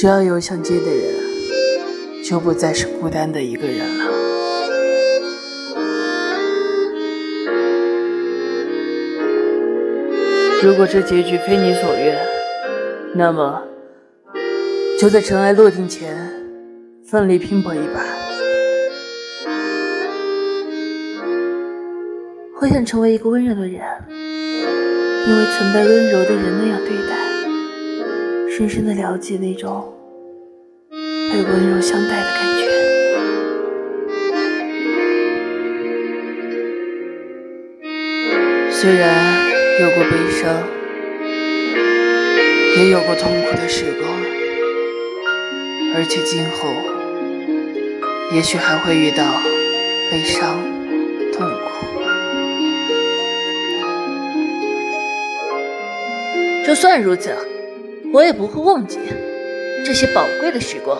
只要有想接的人，就不再是孤单的一个人了。如果这结局非你所愿，那么就在尘埃落定前，奋力拼搏一把。我想成为一个温柔的人，因为曾被温柔的人那样对待，深深的了解那种被温柔相待的感觉。虽然有过悲伤，也有过痛苦的时光，而且今后也许还会遇到悲伤、痛苦。就算如此，我也不会忘记这些宝贵的时光。